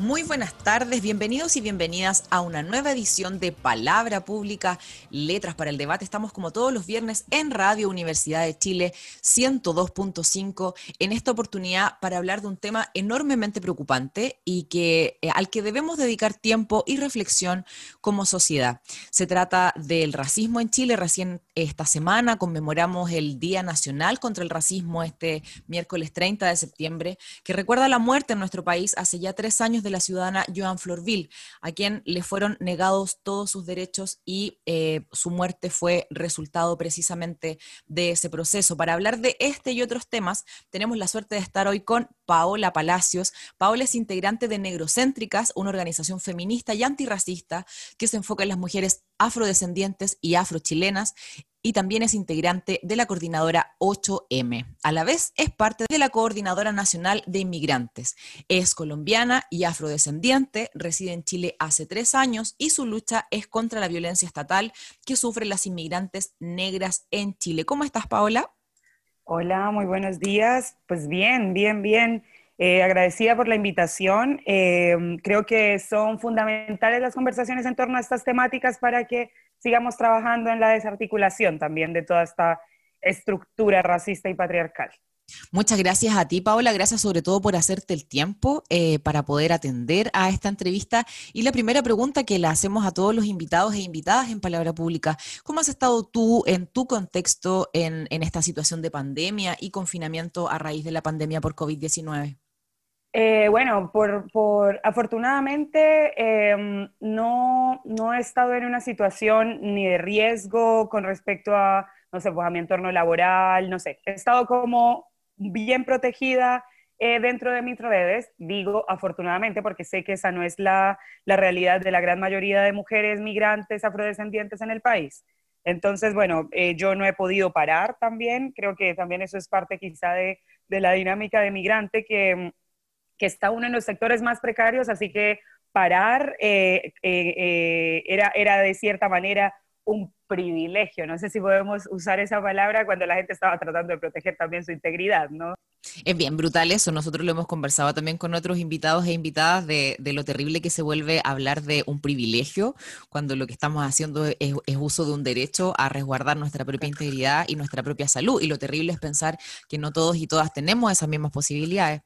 Muy buenas tardes, bienvenidos y bienvenidas a una nueva edición de Palabra Pública, Letras para el Debate. Estamos como todos los viernes en Radio Universidad de Chile 102.5 en esta oportunidad para hablar de un tema enormemente preocupante y que eh, al que debemos dedicar tiempo y reflexión como sociedad. Se trata del racismo en Chile. Recién esta semana conmemoramos el Día Nacional contra el Racismo este miércoles 30 de septiembre, que recuerda la muerte en nuestro país hace ya tres años de la ciudadana Joan Florville, a quien le fueron negados todos sus derechos y eh, su muerte fue resultado precisamente de ese proceso. Para hablar de este y otros temas, tenemos la suerte de estar hoy con Paola Palacios. Paola es integrante de Negrocéntricas, una organización feminista y antirracista que se enfoca en las mujeres afrodescendientes y afrochilenas y también es integrante de la coordinadora 8M. A la vez es parte de la Coordinadora Nacional de Inmigrantes. Es colombiana y afrodescendiente, reside en Chile hace tres años y su lucha es contra la violencia estatal que sufren las inmigrantes negras en Chile. ¿Cómo estás, Paola? Hola, muy buenos días. Pues bien, bien, bien. Eh, agradecida por la invitación. Eh, creo que son fundamentales las conversaciones en torno a estas temáticas para que sigamos trabajando en la desarticulación también de toda esta estructura racista y patriarcal. Muchas gracias a ti, Paola. Gracias sobre todo por hacerte el tiempo eh, para poder atender a esta entrevista. Y la primera pregunta que la hacemos a todos los invitados e invitadas en Palabra Pública, ¿cómo has estado tú en tu contexto en, esta situación de pandemia y confinamiento a raíz de la pandemia por COVID-19? Eh, bueno, por, afortunadamente em, no, no, he estado en una situación ni de riesgo con respecto a, no sé, pues a mi entorno laboral, no sé, he estado como bien protegida eh, dentro de mis redes, digo afortunadamente porque sé que esa no es la, la realidad de la gran mayoría de mujeres migrantes afrodescendientes en el país. Entonces, bueno, eh, yo no he podido parar también, creo que también eso es parte quizá de, de la dinámica de migrante que que está uno en los sectores más precarios, así que parar eh, eh, eh, era, era de cierta manera un privilegio. No sé si podemos usar esa palabra cuando la gente estaba tratando de proteger también su integridad, ¿no? Es bien brutal eso. Nosotros lo hemos conversado también con otros invitados e invitadas de, lo terrible que se vuelve hablar de un privilegio cuando lo que estamos haciendo es, es, uso de un derecho a resguardar nuestra propia integridad y nuestra propia salud. Y lo terrible es pensar que no todos y todas tenemos esas mismas posibilidades.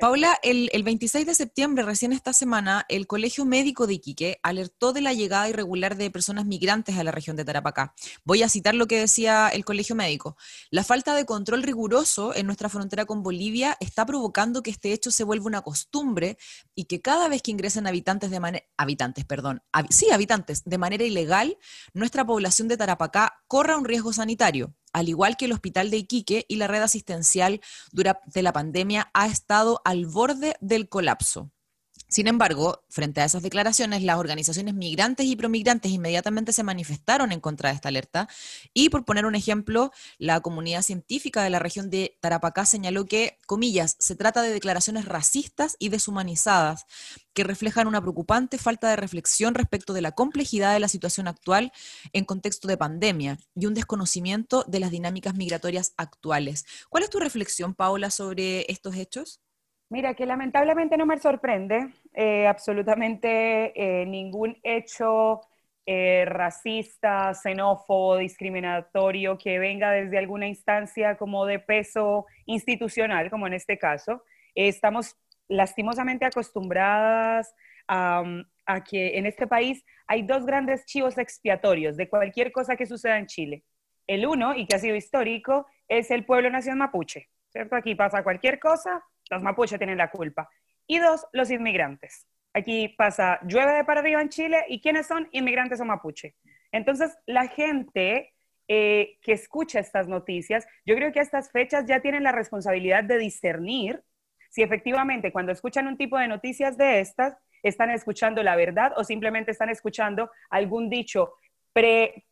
Paula, el, 26 de septiembre, recién esta semana, el Colegio Médico de Iquique alertó de la llegada irregular de personas migrantes a la región de Tarapacá. Voy a citar lo que decía el Colegio Médico. La falta de control riguroso en nuestra frontera con Bolivia está provocando que este hecho se vuelva una costumbre y que cada vez que ingresen habitantes de manera habitantes, perdón, sí, habitantes de manera ilegal, nuestra población de Tarapacá corra un riesgo sanitario al igual que el hospital de Iquique y la red asistencial durante la pandemia, ha estado al borde del colapso. Sin embargo, frente a esas declaraciones, las organizaciones migrantes y promigrantes inmediatamente se manifestaron en contra de esta alerta y, por poner un ejemplo, la comunidad científica de la región de Tarapacá señaló que, comillas, se trata de declaraciones racistas y deshumanizadas que reflejan una preocupante falta de reflexión respecto de la complejidad de la situación actual en contexto de pandemia y un desconocimiento de las dinámicas migratorias actuales. ¿Cuál es tu reflexión, Paola, sobre estos hechos? Mira, que lamentablemente no me sorprende eh, absolutamente eh, ningún hecho eh, racista, xenófobo, discriminatorio que venga desde alguna instancia como de peso institucional, como en este caso. estamos lastimosamente acostumbradas a, a que en este país hay dos grandes chivos expiatorios de cualquier cosa que suceda en Chile. El uno, y que ha sido histórico, es el pueblo nación mapuche, ¿cierto? Aquí pasa cualquier cosa, los mapuches tienen la culpa. Y dos, los inmigrantes. Aquí pasa, llueve de para arriba en Chile, ¿y quiénes son? Inmigrantes o mapuche. Entonces, la gente eh, que escucha estas noticias, yo creo que a estas fechas ya tienen la responsabilidad de discernir si efectivamente cuando escuchan un tipo de noticias de estas, están escuchando la verdad o simplemente están escuchando algún dicho pre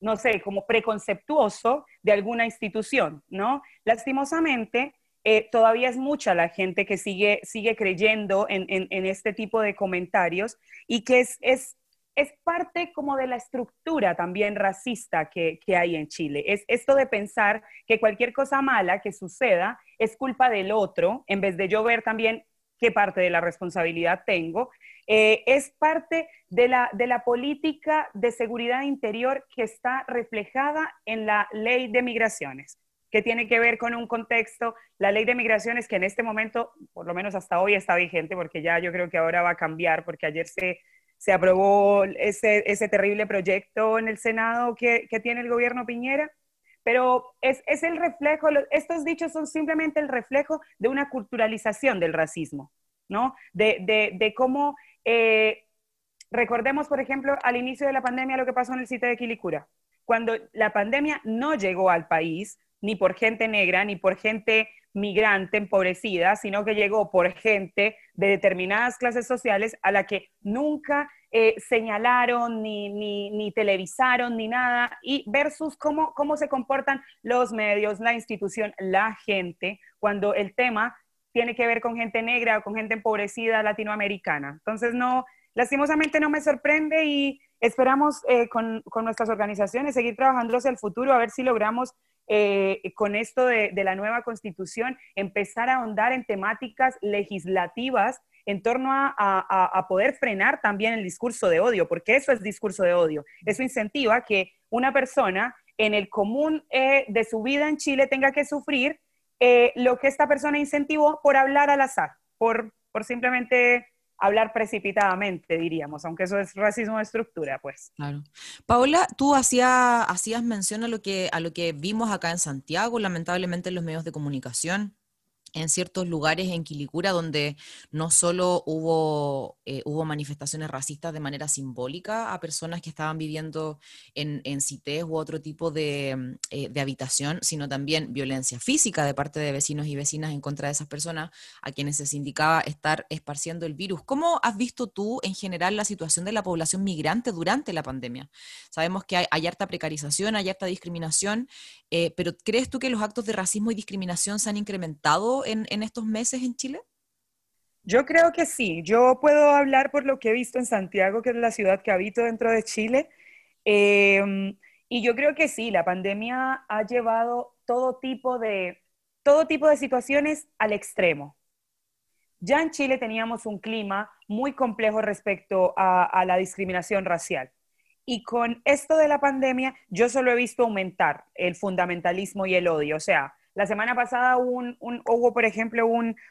no sé, como preconceptuoso de alguna institución, ¿no? Lastimosamente, eh, todavía es mucha la gente que sigue, sigue creyendo en, este tipo de comentarios y que es, es, es, parte como de la estructura también racista que, que, hay en Chile. Es esto de pensar que cualquier cosa mala que suceda es culpa del otro, en vez de yo ver también qué parte de la responsabilidad tengo. Eh, es parte de la, de la política de seguridad interior que está reflejada en la ley de migraciones que tiene que ver con un contexto, la ley de migraciones que en este momento, por lo menos hasta hoy, está vigente, porque ya yo creo que ahora va a cambiar, porque ayer se, se aprobó ese, ese terrible proyecto en el Senado que, que tiene el gobierno Piñera, pero es, es, el reflejo, estos dichos son simplemente el reflejo de una culturalización del racismo, ¿no? De, de, de cómo, eh, recordemos, por ejemplo, al inicio de la pandemia lo que pasó en el sitio de Quilicura. Cuando la pandemia no llegó al país, ni por gente negra, ni por gente migrante empobrecida, sino que llegó por gente de determinadas clases sociales a la que nunca eh, señalaron, ni, ni, televisaron, ni nada, y versus cómo, cómo se comportan los medios, la institución, la gente, cuando el tema tiene que ver con gente negra o con gente empobrecida latinoamericana. Entonces, no, lastimosamente no me sorprende y esperamos eh, con, con, nuestras organizaciones seguir trabajando hacia el futuro, a ver si logramos eh, con esto de, la nueva constitución, empezar a ahondar en temáticas legislativas en torno a, poder frenar también el discurso de odio, porque eso es discurso de odio. Eso incentiva que una persona en el común eh, de su vida en Chile tenga que sufrir eh, lo que esta persona incentivó por hablar al azar, por, por simplemente hablar precipitadamente, diríamos, aunque eso es racismo de estructura, pues. Claro. Paola, tú hacías, hacías mención a lo, que, a lo que vimos acá en Santiago, lamentablemente en los medios de comunicación, en ciertos lugares en Quilicura donde no solo hubo, eh, hubo manifestaciones racistas de manera simbólica a personas que estaban viviendo en, en CITES u otro tipo de, mm, eh, de, habitación, sino también violencia física de parte de vecinos y vecinas en contra de esas personas a quienes se indicaba estar esparciendo el virus. ¿Cómo has visto tú en general la situación de la población migrante durante la pandemia? Sabemos que hay, hay harta precarización, hay harta discriminación, eh, pero ¿crees tú que los actos de racismo y discriminación se han incrementado? En, estos meses en Chile? Yo creo que sí. Yo puedo hablar por lo que he visto en Santiago, que es la ciudad que habito dentro de Chile. Em, y yo creo que sí, la pandemia ha llevado todo tipo de, todo tipo de situaciones al extremo. Ya en Chile teníamos un clima muy complejo respecto a, a la discriminación racial. Y con esto de la pandemia, yo solo he visto aumentar el fundamentalismo y el odio. O sea, la semana pasada hubo, por ejemplo,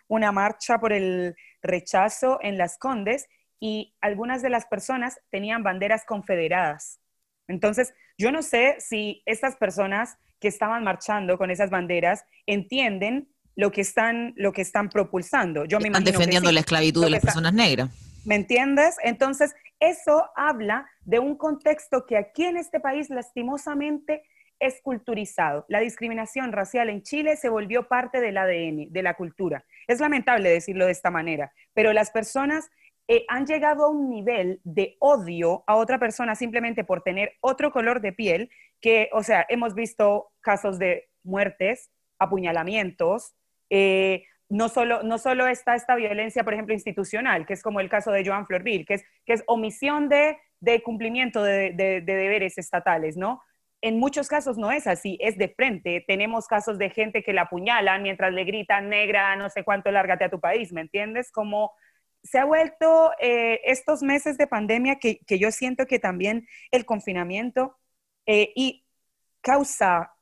una marcha por el rechazo en Las Condes y algunas de las personas tenían banderas confederadas. Entonces, yo no sé si estas personas que estaban marchando con esas banderas entienden lo que están, lo que están propulsando. Yo me están defendiendo la esclavitud de las personas negras. ¿Me entiendes? Entonces, eso habla de un contexto que aquí en este país lastimosamente es culturizado. La discriminación racial en Chile se volvió parte del ADN, de la cultura. Es lamentable decirlo de esta manera, pero las personas eh, han llegado a un nivel de odio a otra persona simplemente por tener otro color de piel, que, o sea, hemos visto casos de muertes, apuñalamientos, eh, no solo, no solo está esta violencia, por ejemplo, institucional, que es como el caso de Joan Florville, que es, que es omisión de, cumplimiento de, de, deberes estatales, ¿no? En muchos casos no es así, es de frente. Tenemos casos de gente que la apuñalan mientras le gritan negra, no sé cuánto, lárgate a tu país, ¿me entiendes? Como se ha vuelto eh, estos meses de pandemia que, yo siento que también el confinamiento eh, y causa,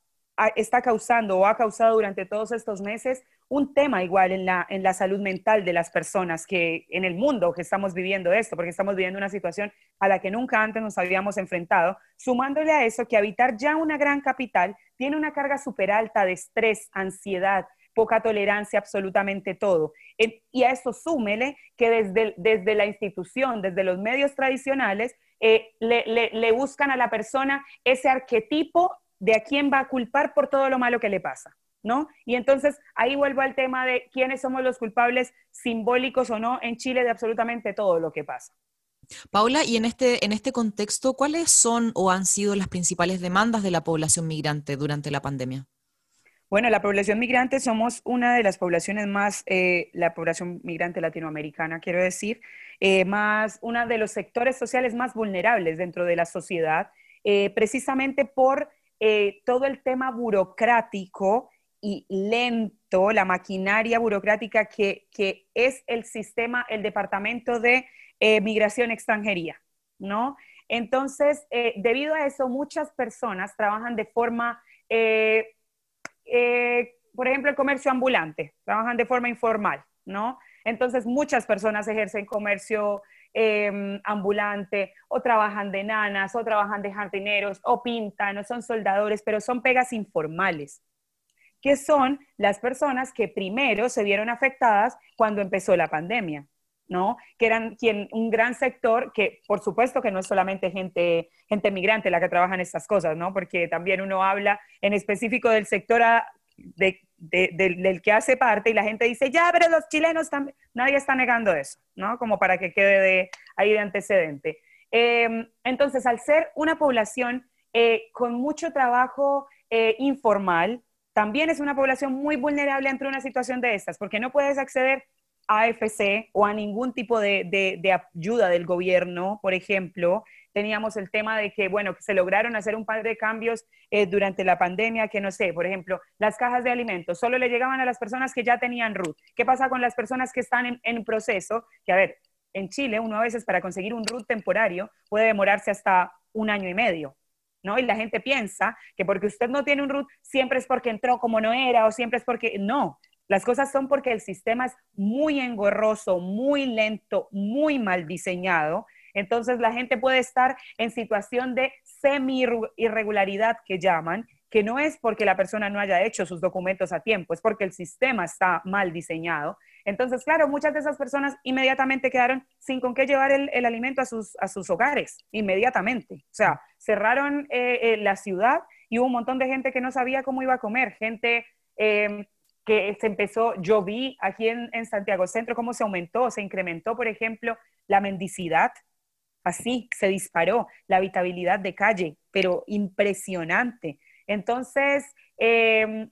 está causando o ha causado durante todos estos meses un tema igual en la, en la salud mental de las personas que en el mundo que estamos viviendo esto, porque estamos viviendo una situación a la que nunca antes nos habíamos enfrentado, sumándole a eso que habitar ya una gran capital tiene una carga súper alta de estrés, ansiedad, poca tolerancia, absolutamente todo. Y a eso súmele que desde, desde la institución, desde los medios tradicionales, eh, le, le buscan a la persona ese arquetipo de a quién va a culpar por todo lo malo que le pasa. ¿No? Y entonces ahí vuelvo al tema de quiénes somos los culpables simbólicos o no en Chile de absolutamente todo lo que pasa. Paula, y en este, en este contexto, ¿cuáles son o han sido las principales demandas de la población migrante durante la pandemia? Bueno, la población migrante somos una de las poblaciones más, eh, la población migrante latinoamericana, quiero decir, eh, más, uno de los sectores sociales más vulnerables dentro de la sociedad, eh, precisamente por todo el tema burocrático y lento, la maquinaria burocrática que, que es el sistema, el departamento de eh, migración extranjería, ¿no? Entonces, eh, debido a eso, muchas personas trabajan de forma, eh, por ejemplo, el comercio ambulante, trabajan de forma informal, ¿no? Entonces, muchas personas ejercen comercio em, ambulante o trabajan de nanas o trabajan de jardineros o pintan o son soldadores, pero son pegas informales que son las personas que primero se vieron afectadas cuando empezó la pandemia. ¿no? Que eran quien, un gran sector que, por supuesto que no es solamente gente, gente migrante la que trabaja en estas cosas, ¿no? Porque también uno habla en específico del sector del, que hace parte y la gente dice, ya, pero los chilenos también, nadie está negando eso, ¿no? Como para que quede de, ahí de antecedente. Em, entonces, al ser una población eh, con mucho trabajo eh, informal, también es una población muy vulnerable ante una situación de estas, porque no puedes acceder a AFC o a ningún tipo de, ayuda del gobierno, por ejemplo. Teníamos el tema de que, bueno, que se lograron hacer un par de cambios eh, durante la pandemia, que no sé, por ejemplo, las cajas de alimentos solo le llegaban a las personas que ya tenían RUT. ¿Qué pasa con las personas que están en, en proceso? Que, a ver, en Chile uno a veces para conseguir un RUT temporario puede demorarse hasta un año y medio. ¿No? Y la gente piensa que porque usted no tiene un root, siempre es porque entró como no era o siempre es porque no. Las cosas son porque el sistema es muy engorroso, muy lento, muy mal diseñado. Entonces la gente puede estar en situación de semi-irregularidad que llaman, que no es porque la persona no haya hecho sus documentos a tiempo, es porque el sistema está mal diseñado. Entonces, claro, muchas de esas personas inmediatamente quedaron sin con qué llevar el, alimento a sus, a sus hogares, inmediatamente. O sea, cerraron eh, eh, la ciudad y hubo un montón de gente que no sabía cómo iba a comer, gente em, que se empezó, yo vi aquí en, en Santiago Centro cómo se aumentó, se incrementó, por ejemplo, la mendicidad, así se disparó la habitabilidad de calle, pero impresionante. Entonces, em,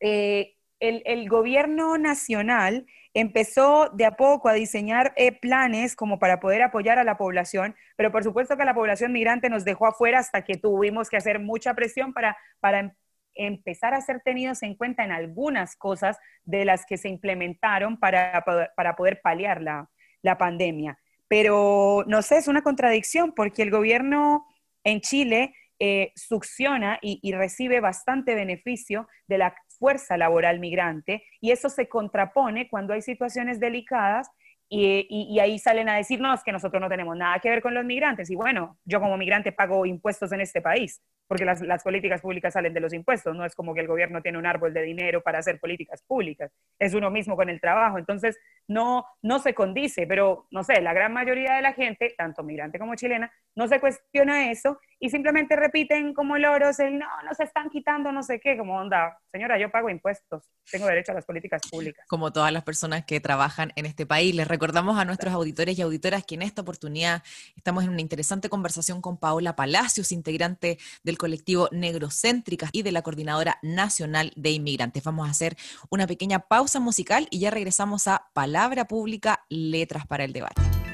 eh, el, gobierno nacional empezó de a poco a diseñar eh, planes como para poder apoyar a la población, pero por supuesto que la población migrante nos dejó afuera hasta que tuvimos que hacer mucha presión para, para em, empezar a ser tenidos en cuenta en algunas cosas de las que se implementaron para, para poder paliar la, la pandemia. Pero no sé, es una contradicción porque el gobierno en Chile eh, succiona y, recibe bastante beneficio de la fuerza laboral migrante y eso se contrapone cuando hay situaciones delicadas y, y, ahí salen a decirnos que nosotros no tenemos nada que ver con los migrantes. Y bueno, yo como migrante pago impuestos en este país porque las, las, políticas públicas salen de los impuestos, no es como que el gobierno tiene un árbol de dinero para hacer políticas públicas, es uno mismo con el trabajo, entonces no, no se condice, pero no sé, la gran mayoría de la gente, tanto migrante como chilena, no se cuestiona eso y simplemente repiten como loros el no, nos están quitando no sé qué, como onda, señora, yo pago impuestos, tengo derecho a las políticas públicas. Como todas las personas que trabajan en este país, les recordamos a nuestros auditores y auditoras que en esta oportunidad estamos en una interesante conversación con Paola Palacios, integrante del colectivo Negrocéntricas y de la Coordinadora Nacional de Inmigrantes. Vamos a hacer una pequeña pausa musical y ya regresamos a Palabra Pública, Letras para el Debate.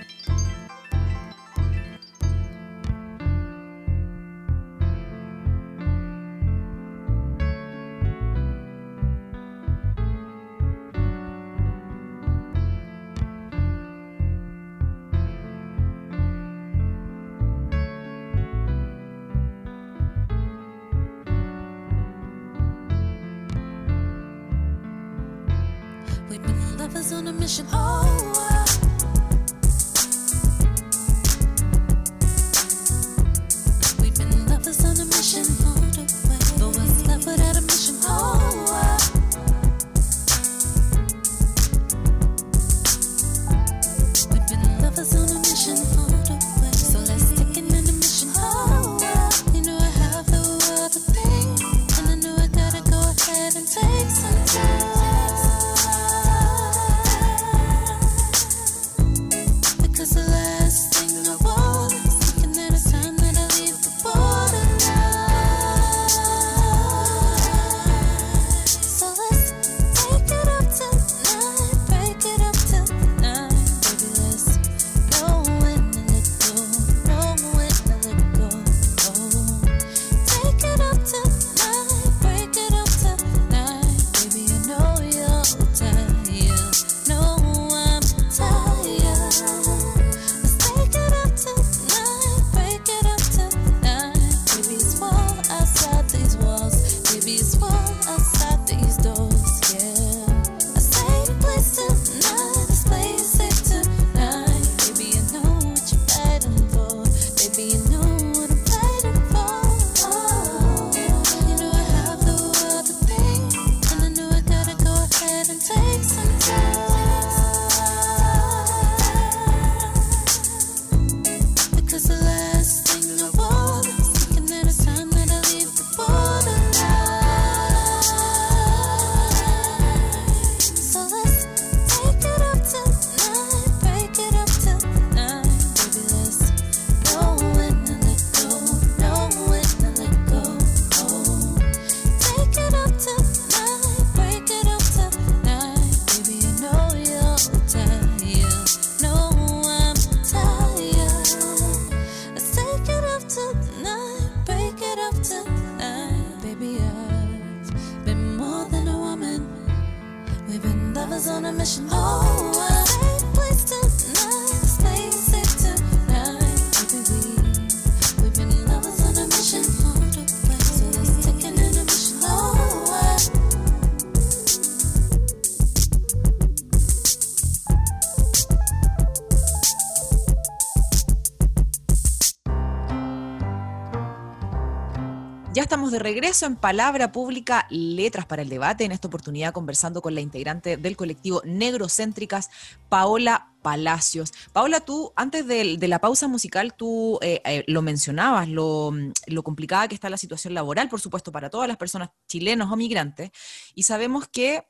Estamos de regreso en Palabra Pública, Letras para el Debate, en esta oportunidad conversando con la integrante del colectivo Negrocéntricas, Paola Palacios. Paola, tú antes de, la pausa musical, tú eh, eh, lo mencionabas, lo, lo, complicada que está la situación laboral, por supuesto, para todas las personas chilenos o migrantes, y sabemos que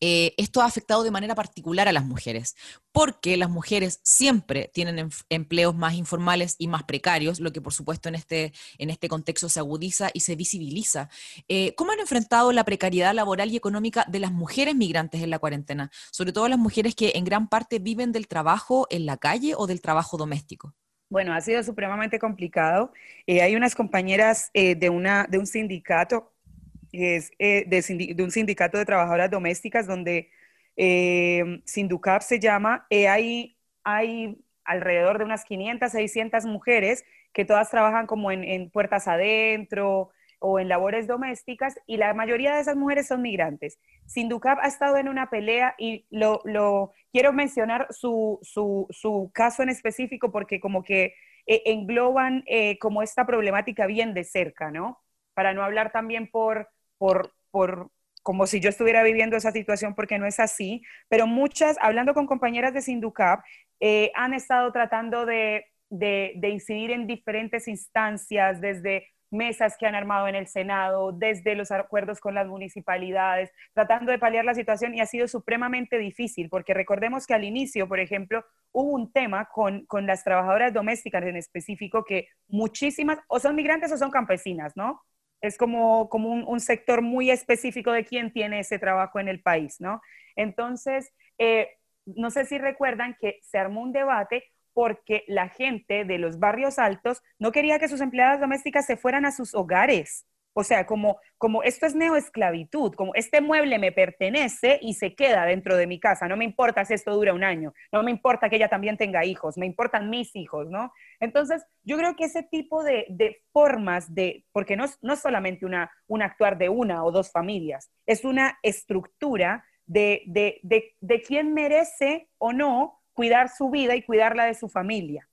eh, esto ha afectado de manera particular a las mujeres, porque las mujeres siempre tienen empleos más informales y más precarios, lo que por supuesto en este, en este contexto se agudiza y se visibiliza. Eh, ¿Cómo han enfrentado la precariedad laboral y económica de las mujeres migrantes en la cuarentena? Sobre todo las mujeres que en gran parte viven del trabajo en la calle o del trabajo doméstico. Bueno, ha sido supremamente complicado. Eh, hay unas compañeras de, una, de un sindicato es eh, de, un sindicato de trabajadoras domésticas donde eh, Sinducap se llama, eh, hay, hay alrededor de unas 500, 600 mujeres que todas trabajan como en, puertas adentro o en labores domésticas y la mayoría de esas mujeres son migrantes. Sinducap ha estado en una pelea y lo, quiero mencionar su, su, su, caso en específico porque como que engloban como esta problemática bien de cerca, ¿no? Para no hablar también por, por, por como si yo estuviera viviendo esa situación porque no es así, pero muchas, hablando con compañeras de Sinducap, eh, han estado tratando de, de, incidir en diferentes instancias, desde mesas que han armado en el Senado, desde los acuerdos con las municipalidades, tratando de paliar la situación y ha sido supremamente difícil, porque recordemos que al inicio, por ejemplo, hubo un tema con, con las trabajadoras domésticas en específico que muchísimas, o son migrantes o son campesinas, ¿no? Es como, como un, sector muy específico de quién tiene ese trabajo en el país, ¿no? Entonces, eh, no sé si recuerdan que se armó un debate porque la gente de los barrios altos no quería que sus empleadas domésticas se fueran a sus hogares o sea, como, como esto es neoesclavitud, como este mueble me pertenece y se queda dentro de mi casa, no me importa si esto dura un año, no me importa que ella también tenga hijos, me importan mis hijos, ¿no? Entonces, yo creo que ese tipo de, formas de, porque no, no es solamente una, un actuar de una o dos familias, es una estructura de, de, de, de quién merece o no cuidar su vida y cuidarla de su familia.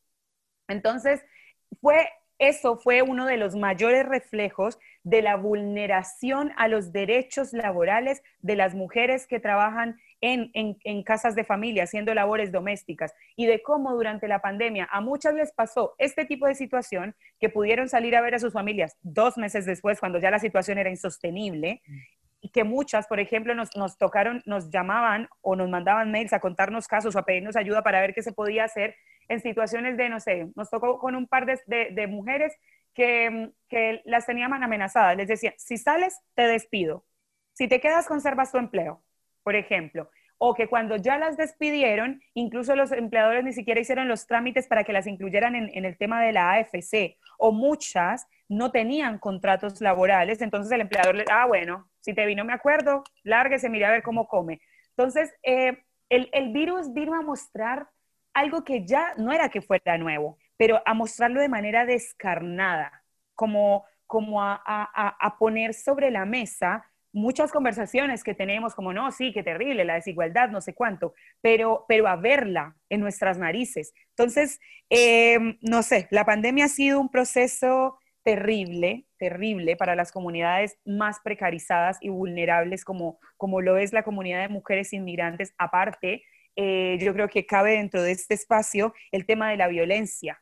Entonces, fue eso fue uno de los mayores reflejos de la vulneración a los derechos laborales de las mujeres que trabajan en, casas de familia haciendo labores domésticas y de cómo durante la pandemia a muchas les pasó este tipo de situación que pudieron salir a ver a sus familias dos meses después cuando ya la situación era insostenible y que muchas, por ejemplo, nos, nos tocaron, nos llamaban o nos mandaban mails a contarnos casos o a pedirnos ayuda para ver qué se podía hacer en situaciones de, no sé, nos tocó con un par de, mujeres que, que, las tenían amenazadas. Les decía, si sales, te despido. Si te quedas, conservas tu empleo, por ejemplo. O que cuando ya las despidieron, incluso los empleadores ni siquiera hicieron los trámites para que las incluyeran en, el tema de la AFC. O muchas no tenían contratos laborales, entonces el empleador le, ah, bueno, si te vino, me acuerdo, lárguese, mire a ver cómo come. Entonces, eh, el, el virus vino a mostrar algo que ya no era que fuera nuevo, pero a mostrarlo de manera descarnada, como, como a, a, poner sobre la mesa muchas conversaciones que tenemos, como no, sí, qué terrible, la desigualdad, no sé cuánto, pero, pero a verla en nuestras narices. Entonces, em, no sé, la pandemia ha sido un proceso terrible, terrible para las comunidades más precarizadas y vulnerables como, como lo es la comunidad de mujeres inmigrantes, aparte eh, yo creo que cabe dentro de este espacio el tema de la violencia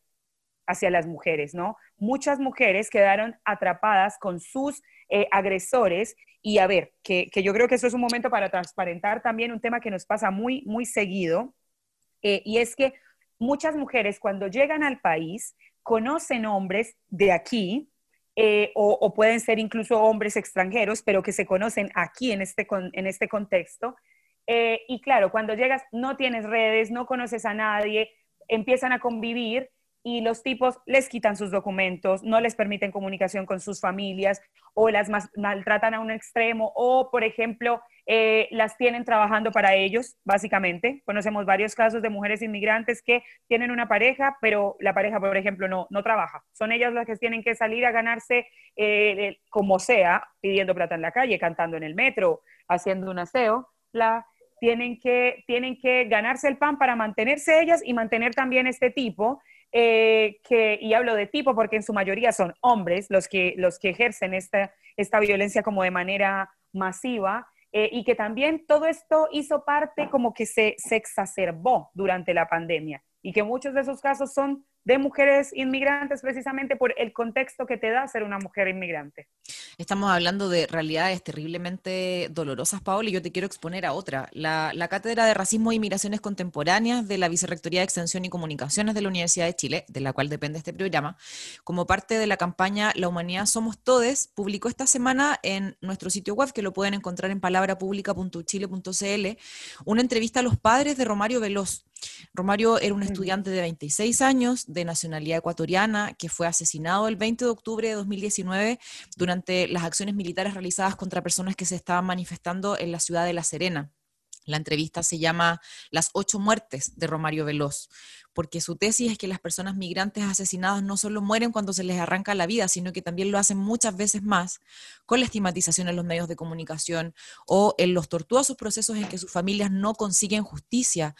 hacia las mujeres, ¿no? Muchas mujeres quedaron atrapadas con sus eh, agresores. Y a ver, que, yo creo que eso es un momento para transparentar también un tema que nos pasa muy, muy seguido, eh, y es que muchas mujeres cuando llegan al país conocen hombres de aquí, o, o, pueden ser incluso hombres extranjeros, pero que se conocen aquí en este, en este contexto, eh, y claro, cuando llegas no tienes redes, no conoces a nadie, empiezan a convivir y los tipos les quitan sus documentos, no les permiten comunicación con sus familias o las maltratan a un extremo o, por ejemplo, eh, las tienen trabajando para ellos, básicamente. Conocemos varios casos de mujeres inmigrantes que tienen una pareja, pero la pareja, por ejemplo, no, no trabaja. Son ellas las que tienen que salir a ganarse eh, como sea, pidiendo plata en la calle, cantando en el metro, haciendo un aseo. La, tienen, que, tienen que ganarse el pan para mantenerse ellas y mantener también este tipo eh, que, y hablo de tipo porque en su mayoría son hombres los que, los que ejercen esta, esta violencia como de manera masiva, eh, y que también todo esto hizo parte como que se, se exacerbó durante la pandemia y que muchos de esos casos son de mujeres inmigrantes precisamente por el contexto que te da ser una mujer inmigrante. Estamos hablando de realidades terriblemente dolorosas, Paola, y yo te quiero exponer a otra. La, Cátedra de Racismo y Migraciones Contemporáneas de la Vicerrectoría de Extensión y Comunicaciones de la Universidad de Chile, de la cual depende este programa, como parte de la campaña La Humanidad Somos Todes, publicó esta semana en nuestro sitio web, que lo pueden encontrar en palabrapublica.chile.cl, una entrevista a los padres de Romario Veloz. Romario era un estudiante de 26 años, de nacionalidad ecuatoriana, que fue asesinado el 20 de octubre de 2019 durante las acciones militares realizadas contra personas que se estaban manifestando en la ciudad de La Serena. La entrevista se llama Las ocho muertes de Romario Veloz, porque su tesis es que las personas migrantes asesinadas no solo mueren cuando se les arranca la vida, sino que también lo hacen muchas veces más con la estigmatización en los medios de comunicación o en los tortuosos procesos en que sus familias no consiguen justicia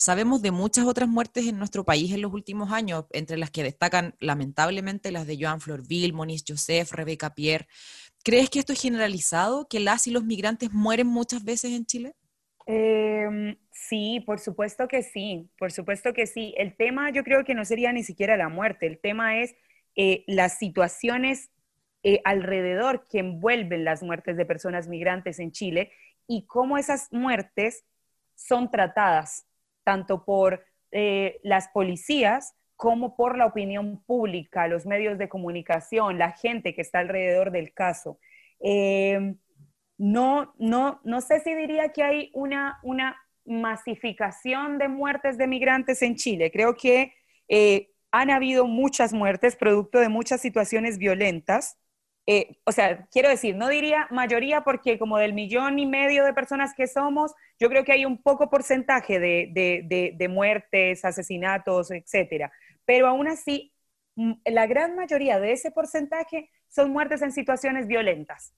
Sabemos de muchas otras muertes en nuestro país en los últimos años, entre las que destacan lamentablemente las de Joan Florville, Moniz Joseph, Rebeca Pierre. ¿Crees que esto es generalizado, que las y los migrantes mueren muchas veces en Chile? Em, sí, por supuesto que sí, por supuesto que sí. El tema yo creo que no sería ni siquiera la muerte, el tema es eh, las situaciones eh, alrededor que envuelven las muertes de personas migrantes en Chile y cómo esas muertes son tratadas tanto por eh, las policías como por la opinión pública, los medios de comunicación, la gente que está alrededor del caso. Em, no, no, no sé si diría que hay una, una masificación de muertes de migrantes en Chile. Creo que eh, han habido muchas muertes producto de muchas situaciones violentas. Eh, o sea, quiero decir, no diría mayoría porque como del millón y medio de personas que somos, yo creo que hay un poco porcentaje de, muertes, asesinatos, etcétera. Pero aún así, la gran mayoría de ese porcentaje son muertes en situaciones violentas,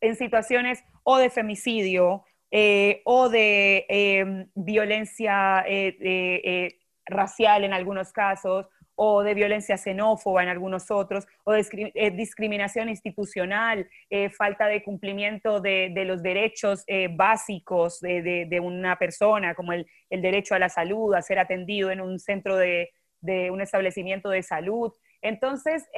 en situaciones o de femicidio eh, o de em, violencia eh, racial en algunos casos o de violencia xenófoba en algunos otros, o de eh, discriminación institucional, eh, falta de cumplimiento de, los derechos eh, básicos de, una persona, como el, derecho a la salud, a ser atendido en un centro de, un establecimiento de salud. Entonces,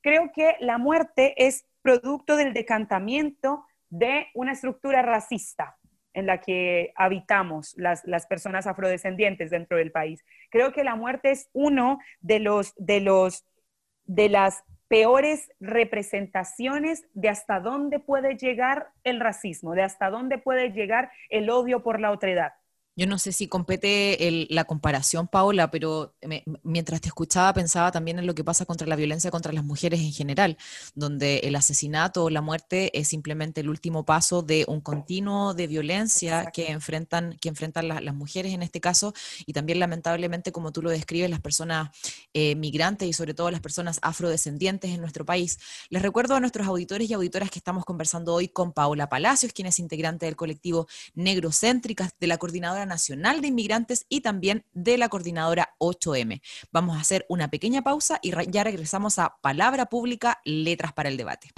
creo que la muerte es producto del decantamiento de una estructura racista en la que habitamos las, personas afrodescendientes dentro del país. Creo que la muerte es uno de los, de los, de las peores representaciones de hasta dónde puede llegar el racismo, de hasta dónde puede llegar el odio por la otredad. Yo no sé si compete la comparación, Paola, pero mientras te escuchaba pensaba también en lo que pasa contra la violencia contra las mujeres en general, donde el asesinato o la muerte es simplemente el último paso de un continuo de violencia que enfrentan, que enfrentan las mujeres en este caso y también lamentablemente, como tú lo describes, las personas eh, migrantes y sobre todo las personas afrodescendientes en nuestro país. Les recuerdo a nuestros auditores y auditoras que estamos conversando hoy con Paola Palacios, quien es integrante del colectivo Negrocéntricas de la Coordinadora Nacional de Inmigrantes y también de la Coordinadora 8M. Vamos a hacer una pequeña pausa y ya regresamos a Palabra Pública, Letras para el Debate.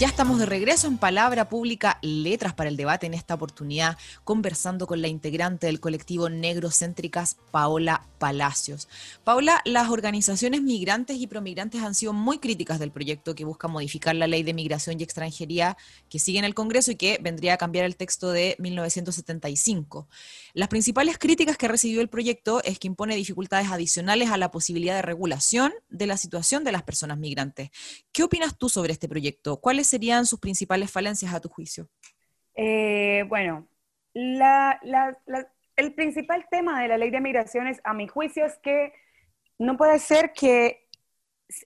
Ya estamos de regreso en Palabra Pública, Letras para el Debate, en esta oportunidad conversando con la integrante del colectivo Negrocéntricas, Paola Palacios. Paola, las organizaciones migrantes y promigrantes han sido muy críticas del proyecto que busca modificar la ley de migración y extranjería que sigue en el Congreso y que vendría a cambiar el texto de 1975. Las principales críticas que recibió el proyecto es que impone dificultades adicionales a la posibilidad de regulación de la situación de las personas migrantes. ¿Qué opinas tú sobre este proyecto? ¿Cuáles serían sus principales falencias a tu juicio? Eh, bueno, el principal tema de la ley de migraciones, a mi juicio, es que no puede ser que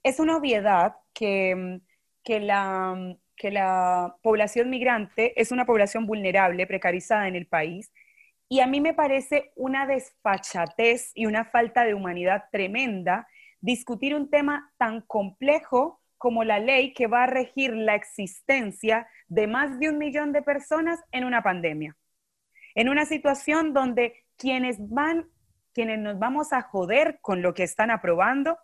es una obviedad que, que, la, que la población migrante es una población vulnerable, precarizada en el país. Y a mí me parece una desfachatez y una falta de humanidad tremenda discutir un tema tan complejo como la ley que va a regir la existencia de más de un millón de personas en una pandemia. En una situación donde quienes van, quienes nos vamos a joder con lo que están aprobando,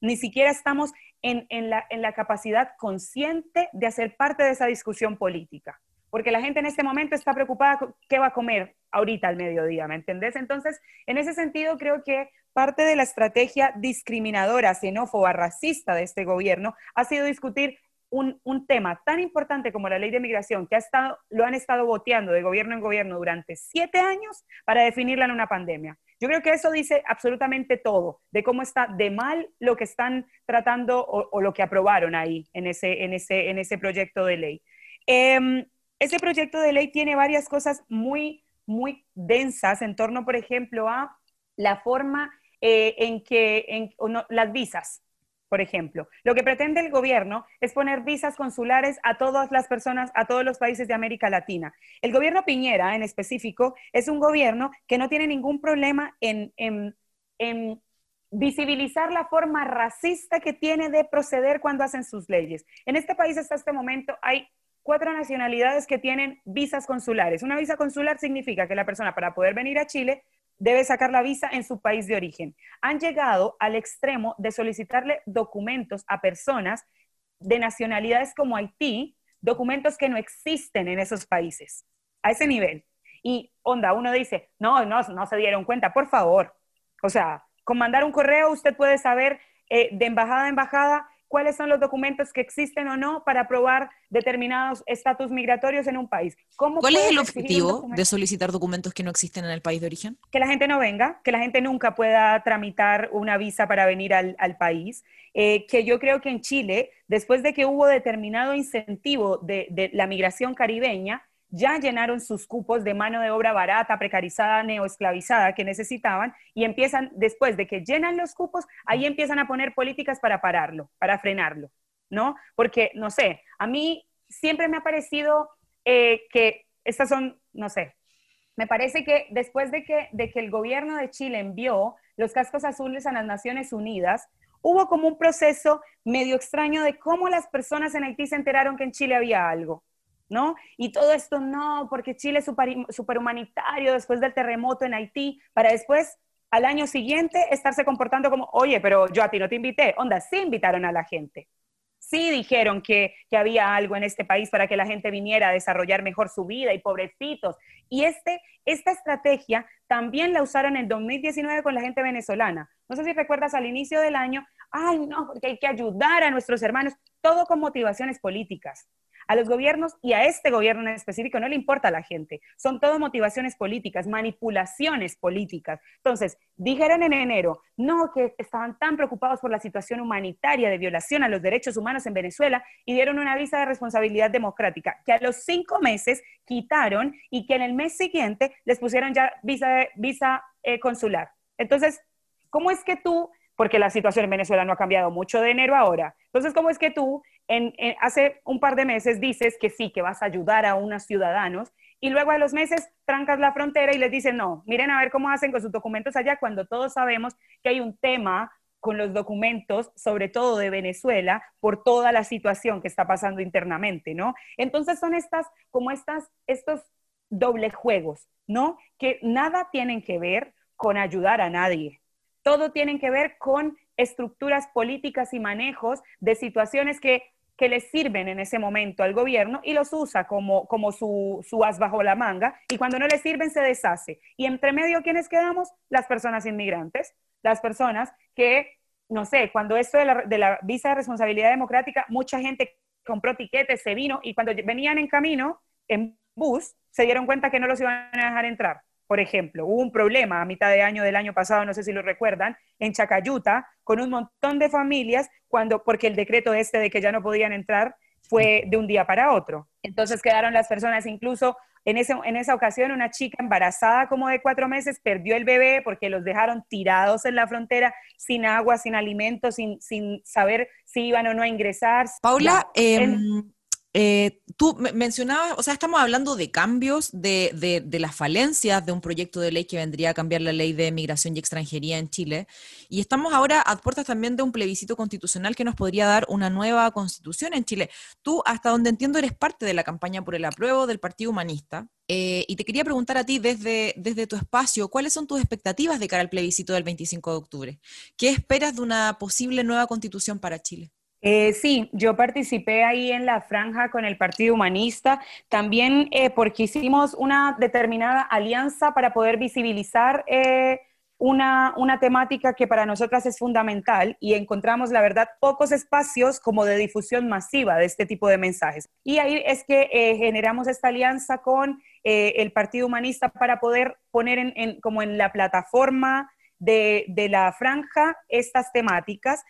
ni siquiera estamos en, en la capacidad consciente de hacer parte de esa discusión política. Porque la gente en este momento está preocupada qué va a comer ahorita al mediodía, ¿me entendés? Entonces, en ese sentido, creo que parte de la estrategia discriminadora, xenófoba, racista de este gobierno ha sido discutir un, tema tan importante como la ley de migración, que ha estado, lo han estado boteando de gobierno en gobierno durante siete años para definirla en una pandemia. Yo creo que eso dice absolutamente todo de cómo está de mal lo que están tratando o, lo que aprobaron ahí en ese, en ese, en ese proyecto de ley. Em, ese proyecto de ley tiene varias cosas muy, muy densas en torno, por ejemplo, a la forma eh, en que las visas, por ejemplo. Lo que pretende el gobierno es poner visas consulares a todas las personas, a todos los países de América Latina. El gobierno Piñera, en específico, es un gobierno que no tiene ningún problema en, en visibilizar la forma racista que tiene de proceder cuando hacen sus leyes. En este país hasta este momento hay cuatro nacionalidades que tienen visas consulares. Una visa consular significa que la persona para poder venir a Chile debe sacar la visa en su país de origen. Han llegado al extremo de solicitarle documentos a personas de nacionalidades como Haití, documentos que no existen en esos países, a ese nivel. Y onda, uno dice, no, no, no se dieron cuenta, por favor. O sea, con mandar un correo usted puede saber eh, de embajada a embajada cuáles son los documentos que existen o no para aprobar determinados estatus migratorios en un país. ¿Cuál es el objetivo de solicitar documentos que no existen en el país de origen? Que la gente no venga, que la gente nunca pueda tramitar una visa para venir al, país. Eh, que yo creo que en Chile, después de que hubo determinado incentivo de la migración caribeña, ya llenaron sus cupos de mano de obra barata, precarizada, neoesclavizada que necesitaban y empiezan, después de que llenan los cupos, ahí empiezan a poner políticas para pararlo, para frenarlo, ¿no? Porque, no sé, a mí siempre me ha parecido eh, que estas son, no sé, me parece que después de que, de que el gobierno de Chile envió los cascos azules a las Naciones Unidas, hubo como un proceso medio extraño de cómo las personas en Haití se enteraron que en Chile había algo. ¿No? Y todo esto no, porque Chile es super humanitario después del terremoto en Haití, para después, al año siguiente, estarse comportando como, oye, pero yo a ti no te invité. Onda, sí invitaron a la gente. Sí dijeron que, que había algo en este país para que la gente viniera a desarrollar mejor su vida y pobrecitos. Y este, esta estrategia también la usaron en 2019 con la gente venezolana. No sé si recuerdas al inicio del año, ay, no, porque hay que ayudar a nuestros hermanos, todo con motivaciones políticas. A los gobiernos y a este gobierno en específico no le importa a la gente. Son todo motivaciones políticas, manipulaciones políticas. Entonces, dijeron en enero, no, que estaban tan preocupados por la situación humanitaria de violación a los derechos humanos en Venezuela y dieron una visa de responsabilidad democrática, que a los cinco meses quitaron y que en el mes siguiente les pusieron ya visa, visa eh, consular. Entonces, ¿cómo es que tú porque la situación en Venezuela no ha cambiado mucho de enero ahora. Entonces, ¿cómo es que tú en, hace un par de meses dices que sí, que vas a ayudar a unos ciudadanos y luego a los meses trancas la frontera y les dices, no, miren a ver cómo hacen con sus documentos allá cuando todos sabemos que hay un tema con los documentos, sobre todo de Venezuela, por toda la situación que está pasando internamente, ¿no? Entonces son estas, como estas, estos doble juegos, ¿no? Que nada tienen que ver con ayudar a nadie, todo tiene que ver con estructuras políticas y manejos de situaciones que que le sirven en ese momento al gobierno y los usa como, como su, su as bajo la manga y cuando no le sirven se deshace. Y entre medio, ¿quiénes quedamos? Las personas inmigrantes, las personas que, no sé, cuando esto de la, de la visa de responsabilidad democrática, mucha gente compró tiquetes, se vino y cuando venían en camino, en bus, se dieron cuenta que no los iban a dejar entrar. Por ejemplo, hubo un problema a mitad de año del año pasado, no sé si lo recuerdan, en Chacayuta, con un montón de familias, cuando, porque el decreto este de que ya no podían entrar fue de un día para otro. Entonces quedaron las personas, incluso en, ese, en esa ocasión una chica embarazada como de cuatro meses perdió el bebé porque los dejaron tirados en la frontera sin agua, sin alimentos, sin, sin saber si iban o no a ingresar. Paula, eh, tú mencionabas, o sea, estamos hablando de cambios, de, las falencias de un proyecto de ley que vendría a cambiar la ley de migración y extranjería en Chile, y estamos ahora a puertas también de un plebiscito constitucional que nos podría dar una nueva constitución en Chile. Tú, hasta donde entiendo, eres parte de la campaña por el apruebo del Partido Humanista, eh, y te quería preguntar a ti desde, desde tu espacio, ¿cuáles son tus expectativas de cara al plebiscito del 25 de octubre? ¿Qué esperas de una posible nueva constitución para Chile? Eh, sí, yo participé ahí en la franja con el Partido Humanista, también eh, porque hicimos una determinada alianza para poder visibilizar eh, una, una, temática que para nosotras es fundamental y encontramos, la verdad, pocos espacios como de difusión masiva de este tipo de mensajes. Y ahí es que generamos esta alianza con el Partido Humanista para poder poner en, como en la plataforma de, de, la franja estas temáticas,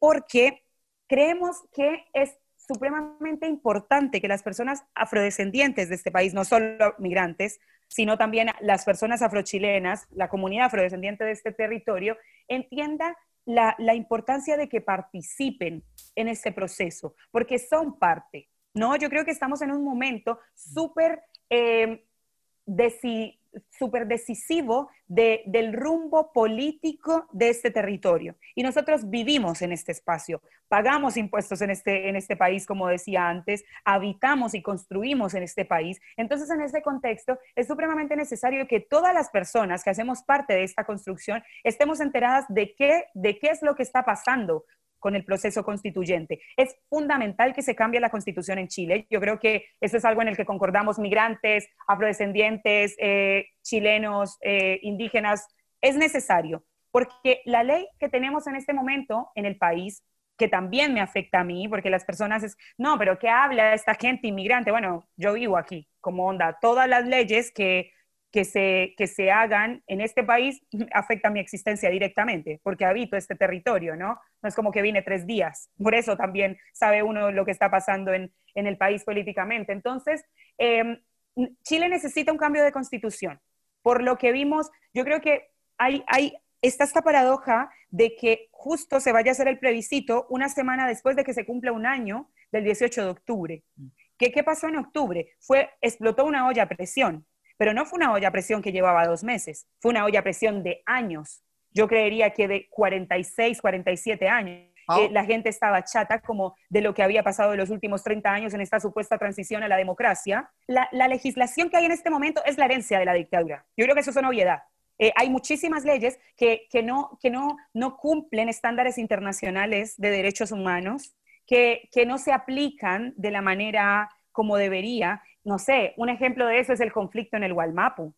porque creemos que es supremamente importante que las personas afrodescendientes de este país, no solo migrantes, sino también las personas afrochilenas, la comunidad afrodescendiente de este territorio, entienda la, importancia de que participen en este proceso, porque son parte. ¿no? Yo creo que estamos en un momento súper eh, súper decisivo del rumbo político de este territorio. Y nosotros vivimos en este espacio, pagamos impuestos en este, en este país, como decía antes, habitamos y construimos en este país. Entonces, en ese contexto, es supremamente necesario que todas las personas que hacemos parte de esta construcción estemos enteradas de qué, de qué es lo que está pasando con el proceso constituyente. Es fundamental que se cambie la constitución en Chile. Yo creo que eso es algo en el que concordamos migrantes, afrodescendientes, eh, chilenos, eh, indígenas. Es necesario, porque la ley que tenemos en este momento en el país que también me afecta a mí, porque las personas es, no, pero ¿qué habla esta gente inmigrante? Bueno, yo vivo aquí, como onda, todas las leyes que que se, que se hagan en este país afecta mi existencia directamente, porque habito este territorio, ¿no? No es como que vine tres días. Por eso también sabe uno lo que está pasando en, en el país políticamente. Entonces, em, Chile necesita un cambio de constitución. Por lo que vimos, yo creo que hay, hay, está esta paradoja de que justo se vaya a hacer el plebiscito una semana después de que se cumpla un año del 18 de octubre. ¿Qué, ¿Qué pasó en octubre? Fue, explotó una olla a presión pero no fue una olla a presión que llevaba dos meses, fue una olla a presión de años. Yo creería que de 46, 47 años. la gente estaba chata como de lo que había pasado en los últimos 30 años en esta supuesta transición a la democracia. La, legislación que hay en este momento es la herencia de la dictadura. Yo creo que eso es una obviedad. Eh, hay muchísimas leyes que, que, no, que no, no cumplen estándares internacionales de derechos humanos, que, que no se aplican de la manera como debería no sé, un ejemplo de eso es el conflicto en el Gualmapu.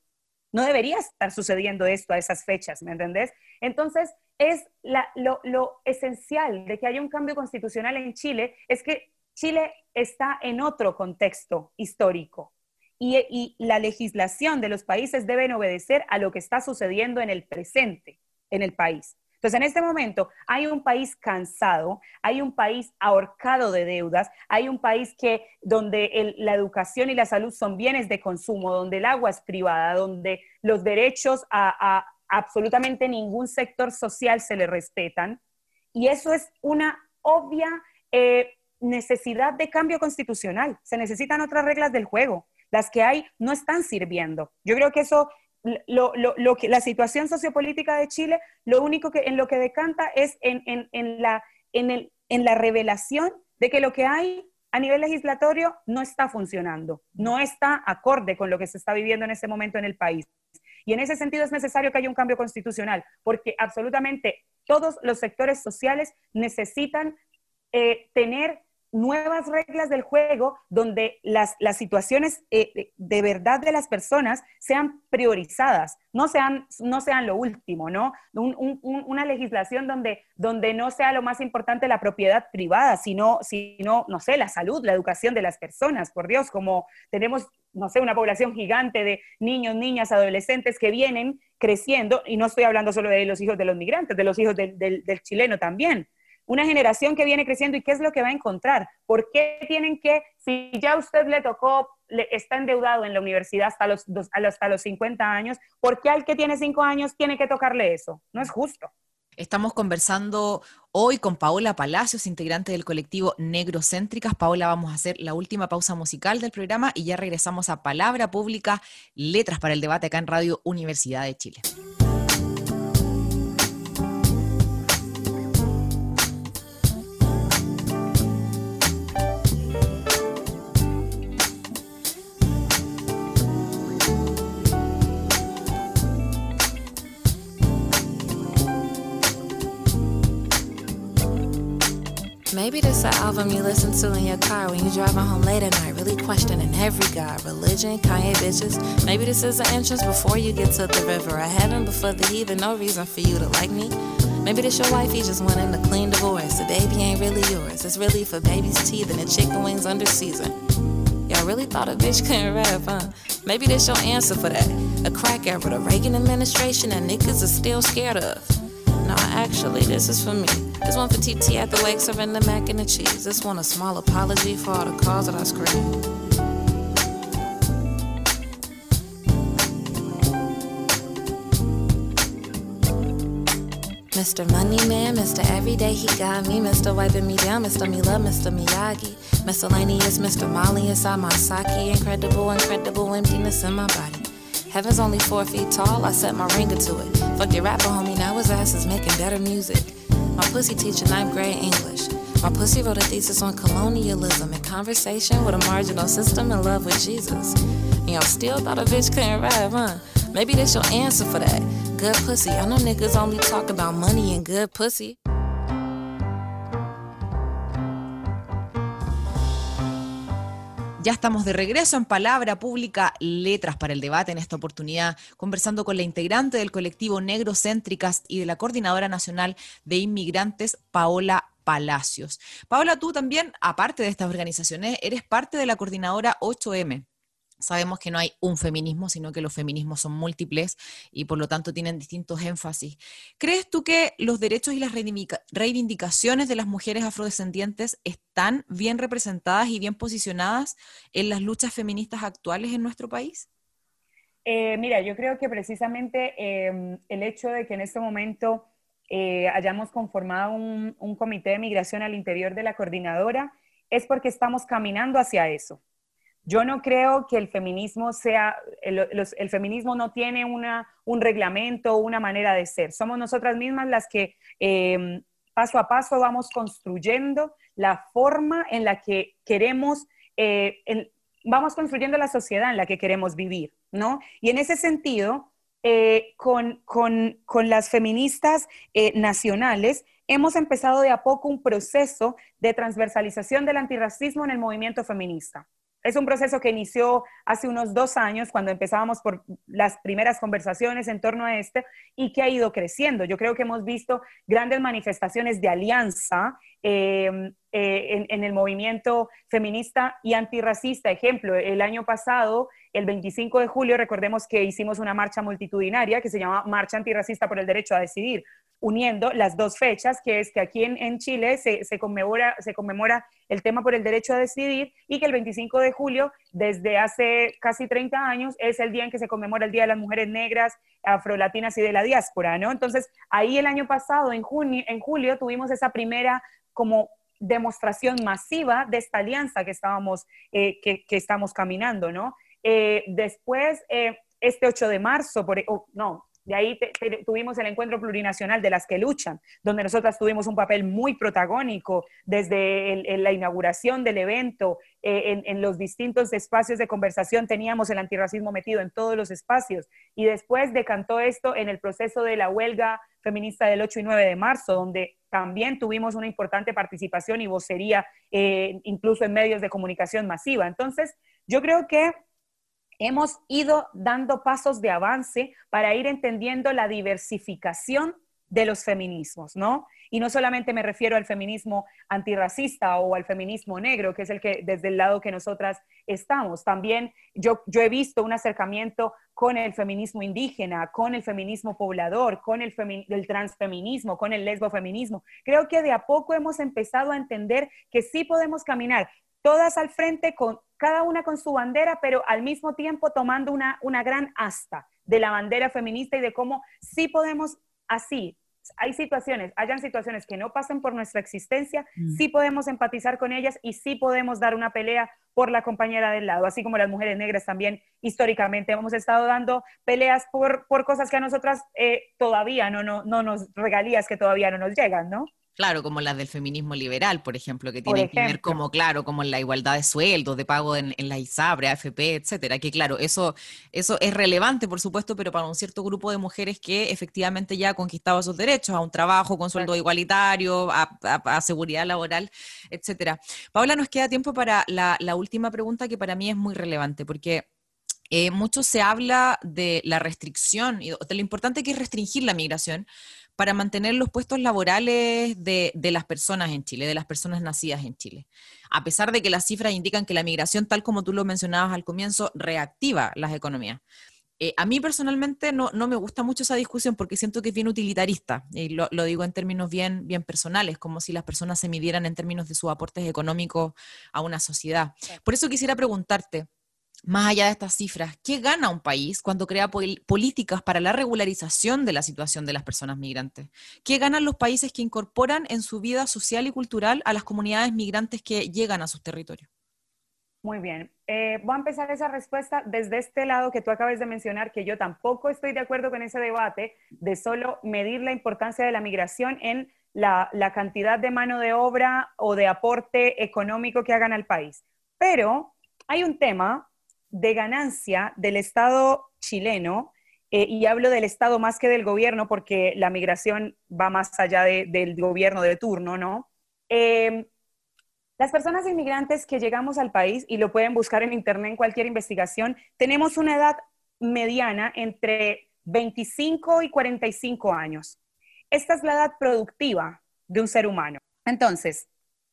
No debería estar sucediendo esto a esas fechas, ¿me entendés? Entonces, es lo, esencial de que haya un cambio constitucional en Chile, es que Chile está en otro contexto histórico y, y la legislación de los países deben obedecer a lo que está sucediendo en el presente en el país. Entonces, en este momento hay un país cansado, hay un país ahorcado de deudas, hay un país que donde la educación y la salud son bienes de consumo, donde el agua es privada, donde los derechos a, absolutamente ningún sector social se le respetan. Y eso es una obvia eh, necesidad de cambio constitucional. Se necesitan otras reglas del juego. Las que hay no están sirviendo. Yo creo que eso lo, lo, que, la situación sociopolítica de Chile, lo único que en lo que decanta es en, la, en, el, en la revelación de que lo que hay a nivel legislatorio no está funcionando, no está acorde con lo que se está viviendo en ese momento en el país. Y en ese sentido es necesario que haya un cambio constitucional, porque absolutamente todos los sectores sociales necesitan eh, tener nuevas reglas del juego donde las, las situaciones eh, de verdad de las personas sean priorizadas, no sean, no sean lo último, ¿no? una legislación donde, donde no sea lo más importante la propiedad privada, sino, sino, no sé, la salud, la educación de las personas, por Dios, como tenemos, no sé, una población gigante de niños, niñas, adolescentes que vienen creciendo, y no estoy hablando solo de los hijos de los migrantes, de los hijos del, del chileno también, una generación que viene creciendo y qué es lo que va a encontrar. ¿Por qué tienen que, si ya usted le tocó, le, está endeudado en la universidad hasta los, hasta los 50 años, ¿por qué al que tiene 5 años tiene que tocarle eso? No es justo. Estamos conversando hoy con Paola Palacios, integrante del colectivo Negrocéntricas. Paola, vamos a hacer la última pausa musical del programa y ya regresamos a Palabra Pública, Letras para el Debate acá en Radio Universidad de Chile. Maybe this an album you listen to in your car when you're driving home late at night, really questioning every god, religion, Kanye bitches. Maybe this is an entrance before you get to the river of heaven, before the heathen, no reason for you to like me. Maybe this your wife, he just wanting a clean divorce. The baby ain't really yours. It's really for baby's teeth and the chicken wings under season. Y'all really thought a bitch couldn't rap, huh? Maybe this your answer for that. A crack era, the Reagan administration that niggas are still scared of. No, actually, this is for me. This one for TT at the wake, serving the mac and the cheese. This one a small apology for all the calls that I screamed. Mr. Money Man, Mr. Everyday, he got me. Mr. Wiping me down, Mr. Me Love, Mr. Miyagi. Miscellaneous, Mr. Molly inside my sake. Incredible, incredible emptiness in my body. Heaven's only four feet tall, I set my ringer to it. Fuck your rapper, homie, now his ass is making better music. My pussy teaching ninth grade English. My pussy wrote a thesis on colonialism in conversation with a marginal system in love with Jesus. And y'all still thought a bitch couldn't rap, huh? Maybe that's your answer for that. Good pussy. I know niggas only talk about money and good pussy. Ya estamos de regreso en Palabra Pública, Letras para el Debate, en esta oportunidad conversando con la integrante del colectivo Negro Céntricas y de la Coordinadora Nacional de Inmigrantes, Paola Palacios. Paola, tú también, aparte de estas organizaciones, eres parte de la Coordinadora 8M. Sabemos que no hay un feminismo, sino que los feminismos son múltiples y por lo tanto tienen distintos énfasis. ¿Crees tú que los derechos y las reivindicaciones de las mujeres afrodescendientes están bien representadas y bien posicionadas en las luchas feministas actuales en nuestro país? Eh, mira, yo creo que precisamente em, el hecho de que en este momento eh, hayamos conformado un, un comité de migración al interior de la coordinadora es porque estamos caminando hacia eso. Yo no creo que el feminismo sea, el, feminismo no tiene una, un reglamento, una manera de ser. Somos nosotras mismas las que em, paso a paso vamos construyendo la forma en la que queremos, eh, vamos construyendo la sociedad en la que queremos vivir, ¿no? Y en ese sentido, eh, con, las feministas eh, nacionales, hemos empezado de a poco un proceso de transversalización del antirracismo en el movimiento feminista. Es un proceso que inició hace unos dos años, cuando empezábamos por las primeras conversaciones en torno a este, y que ha ido creciendo. Yo creo que hemos visto grandes manifestaciones de alianza em, eh, en, el movimiento feminista y antirracista. Ejemplo, el año pasado, el 25 de julio, recordemos que hicimos una marcha multitudinaria que se llama Marcha Antirracista por el Derecho a Decidir, uniendo las dos fechas, que es que aquí en, Chile se, se, conmemora, se conmemora el tema por el derecho a decidir y que el 25 de julio, desde hace casi 30 años, es el día en que se conmemora el Día de las Mujeres Negras, Afrolatinas y de la Diáspora, ¿no? Entonces, ahí el año pasado, en, junio, en julio, tuvimos esa primera como demostración masiva de esta alianza que estábamos, eh, que, estamos caminando, ¿no? Eh, después, eh, este 8 de marzo, por, oh, no, De ahí tuvimos el encuentro plurinacional de las que luchan, donde nosotras tuvimos un papel muy protagónico desde la inauguración del evento, eh, en, los distintos espacios de conversación teníamos el antirracismo metido en todos los espacios. Y después decantó esto en el proceso de la huelga feminista del 8 y 9 de marzo, donde también tuvimos una importante participación y vocería, eh, incluso en medios de comunicación masiva. Entonces, yo creo que hemos ido dando pasos de avance para ir entendiendo la diversificación de los feminismos, ¿no? Y no solamente me refiero al feminismo antirracista o al feminismo negro, que es el que desde el lado que nosotras estamos. También yo, yo he visto un acercamiento con el feminismo indígena, con el feminismo poblador, con el, el transfeminismo, con el lesbofeminismo. Creo que de a poco hemos empezado a entender que sí podemos caminar todas al frente, con, cada una con su bandera, pero al mismo tiempo tomando una, una gran asta de la bandera feminista y de cómo sí podemos así. Hay situaciones, hayan situaciones que no pasen por nuestra existencia, mm. sí podemos empatizar con ellas y sí podemos dar una pelea por la compañera del lado, así como las mujeres negras también históricamente hemos estado dando peleas por, por cosas que a nosotras eh, todavía no, no, no nos regalías que todavía no nos llegan, ¿no? Claro, como las del feminismo liberal, por ejemplo, que tienen que ver como, claro, como la igualdad de sueldos, de pago en, la ISABRE, AFP, etcétera, que claro, eso, eso es relevante, por supuesto, pero para un cierto grupo de mujeres que efectivamente ya ha conquistado esos derechos, a un trabajo con sueldo igualitario, a, seguridad laboral, etcétera. Paula, nos queda tiempo para la, última pregunta que para mí es muy relevante, porque eh, mucho se habla de la restricción y de lo importante que es restringir la migración, para mantener los puestos laborales de, las personas en Chile, de las personas nacidas en Chile. A pesar de que las cifras indican que la migración, tal como tú lo mencionabas al comienzo, reactiva las economías. Eh, a mí personalmente no, me gusta mucho esa discusión porque siento que es bien utilitarista, y lo, digo en términos bien, bien personales, como si las personas se midieran en términos de sus aportes económicos a una sociedad. Por eso quisiera preguntarte, más allá de estas cifras, ¿qué gana un país cuando crea políticas para la regularización de la situación de las personas migrantes? ¿Qué ganan los países que incorporan en su vida social y cultural a las comunidades migrantes que llegan a sus territorios? Muy bien. Eh, voy a empezar esa respuesta desde este lado que tú acabas de mencionar, que yo tampoco estoy de acuerdo con ese debate de solo medir la importancia de la migración en la, la cantidad de mano de obra o de aporte económico que hagan al país. Pero hay un tema de ganancia del Estado chileno, eh, y hablo del Estado más que del gobierno, porque la migración va más allá del gobierno de turno, ¿no? Em, las personas inmigrantes que llegamos al país, y lo pueden buscar en internet en cualquier investigación, tenemos una edad mediana entre 25 y 45 años. Esta es la edad productiva de un ser humano. Entonces,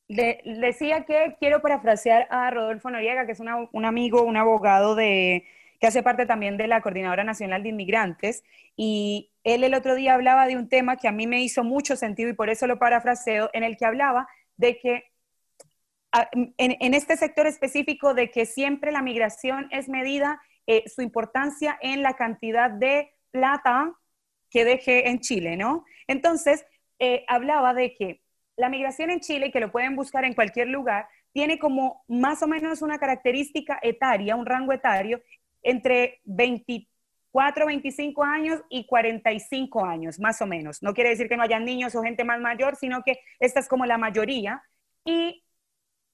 decía que quiero parafrasear a Rodolfo Noriega, que es un amigo, un abogado de, que hace parte también de la Coordinadora Nacional de Inmigrantes, y él el otro día hablaba de un tema que a mí me hizo mucho sentido y por eso lo parafraseo, en el que hablaba de que en, este sector específico de que siempre la migración es medida eh, su importancia en la cantidad de plata que deje en Chile, ¿no? Entonces, eh, hablaba de que la migración en Chile, que lo pueden buscar en cualquier lugar, tiene como más o menos una característica etaria, un rango etario, entre 24, 25 años y 45 años, más o menos. No quiere decir que no hayan niños o gente más mayor, sino que esta es como la mayoría. Y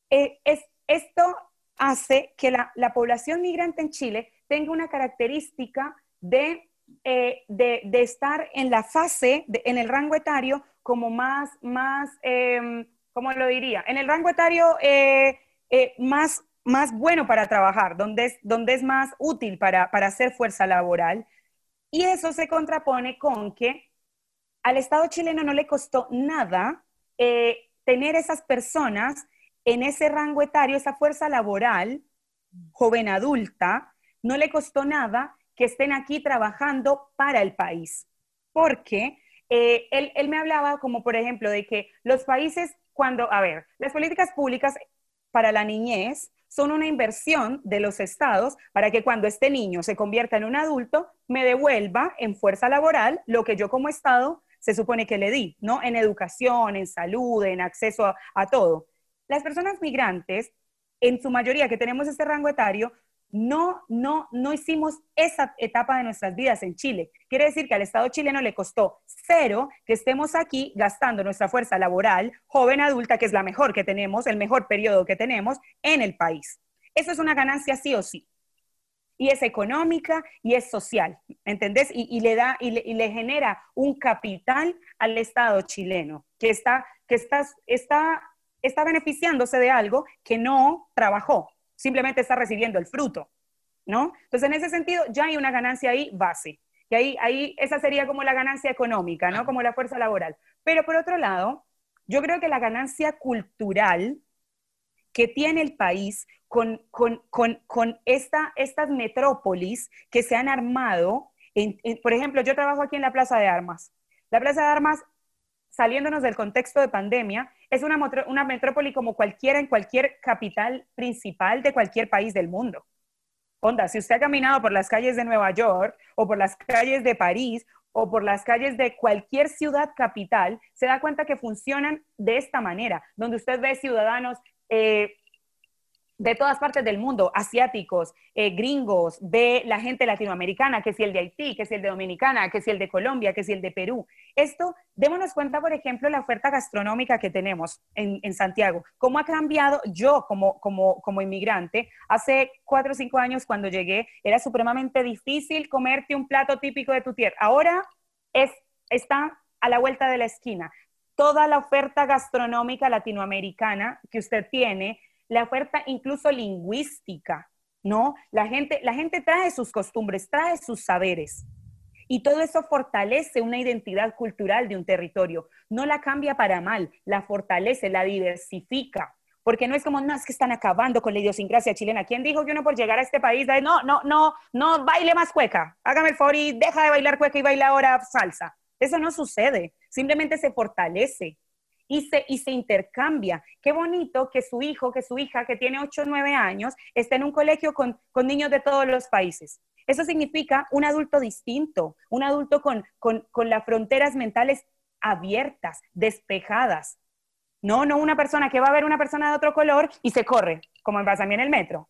eh, es, esto hace que la, población migrante en Chile tenga una característica de, eh, de, estar en la fase, en el rango etario como más, más eh, ¿cómo lo diría? En el rango etario eh, eh, más, más bueno para trabajar, donde es, donde es más útil para, para hacer fuerza laboral. Y eso se contrapone con que al Estado chileno no le costó nada eh, tener esas personas en ese rango etario, esa fuerza laboral, joven adulta, no le costó nada que estén aquí trabajando para el país. Porque eh, él, me hablaba como, por ejemplo, de que los países, cuando, a ver, las políticas públicas para la niñez son una inversión de los estados para que cuando este niño se convierta en un adulto, me devuelva en fuerza laboral lo que yo como estado se supone que le di, ¿no? En educación, en salud, en acceso a, a todo. Las personas migrantes, en su mayoría que tenemos este rango etario, no, no, no hicimos esa etapa de nuestras vidas en Chile. Quiere decir que al Estado chileno le costó cero que estemos aquí gastando nuestra fuerza laboral, joven adulta, que es la mejor que tenemos, el mejor periodo que tenemos en el país. Eso es una ganancia sí o sí. Y es económica y es social, ¿entendés? Y, le da y le, genera un capital al Estado chileno que está, que está, está, está beneficiándose de algo que no trabajó, simplemente está recibiendo el fruto, ¿no? Entonces, en ese sentido, ya hay una ganancia ahí base. Y ahí, ahí esa sería como la ganancia económica, ¿no? Como la fuerza laboral. Pero por otro lado, yo creo que la ganancia cultural que tiene el país con, con, con, con esta, estas metrópolis que se han armado, por ejemplo, yo trabajo aquí en la Plaza de Armas. La Plaza de Armas, saliéndonos del contexto de pandemia, es una, metrópoli como cualquiera en cualquier capital principal de cualquier país del mundo. Onda, si usted ha caminado por las calles de Nueva York o por las calles de París o por las calles de cualquier ciudad capital, se da cuenta que funcionan de esta manera, donde usted ve ciudadanos eh, de todas partes del mundo, asiáticos, eh, gringos, ve la gente latinoamericana, que si el de Haití, que si el de Dominicana, que si el de Colombia, que si el de Perú. Esto, démonos cuenta, por ejemplo, la oferta gastronómica que tenemos en, Santiago. ¿Cómo ha cambiado yo como, como, como inmigrante? Hace cuatro o cinco años cuando llegué, era supremamente difícil comerte un plato típico de tu tierra. Ahora es, está a la vuelta de la esquina. Toda la oferta gastronómica latinoamericana que usted tiene la oferta incluso lingüística, ¿no? La gente, la gente trae sus costumbres, trae sus saberes. Y todo eso fortalece una identidad cultural de un territorio. No la cambia para mal, la fortalece, la diversifica. Porque no es como, no, es que están acabando con la idiosincrasia chilena. ¿Quién dijo que uno por llegar a este país, no, no, no, no baile más cueca? Hágame el favor y deja de bailar cueca y baila ahora salsa. Eso no sucede. Simplemente se fortalece y se, intercambia. Qué bonito que su hijo, que su hija, que tiene 8 o 9 años, esté en un colegio con, con niños de todos los países. Eso significa un adulto distinto, un adulto con, con, con las fronteras mentales abiertas, despejadas. No, no una persona que va a ver una persona de otro color y se corre, como pasa a mí en el metro.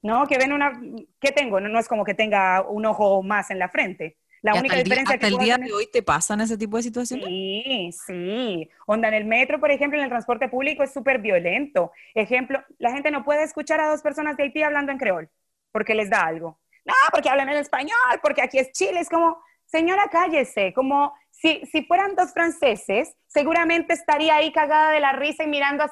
No, que ven una, ¿qué tengo? No, no es como que tenga un ojo más en la frente. La única diferencia hasta el día de hoy te pasan ese tipo de situaciones. Sí, sí. Onda en el metro, por ejemplo, en el transporte público es súper violento. Ejemplo, la gente no puede escuchar a dos personas de Haití hablando en creol porque les da algo. No, porque hablan en español, porque aquí es Chile. Es como, señora, cállese. Como si, si fueran dos franceses, seguramente estaría ahí cagada de la risa y mirando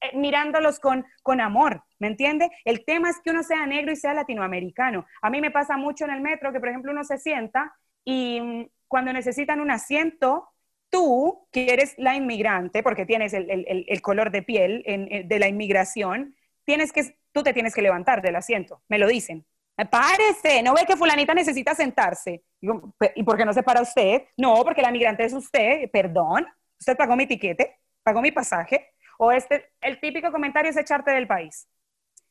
eh, mirándolos con, con amor, ¿me entiende? El tema es que uno sea negro y sea latinoamericano. A mí me pasa mucho en el metro que, por ejemplo, uno se sienta y cuando necesitan un asiento, tú, que eres la inmigrante, porque tienes el, color de piel eh, de la inmigración, tienes que, tú te tienes que levantar del asiento, me lo dicen. Párese, ¿no ve que fulanita necesita sentarse? ¿Y por qué no se para usted? No, porque la inmigrante es usted, perdón, usted pagó mi tiquete, pagó mi pasaje, o este, el típico comentario es echarte del país.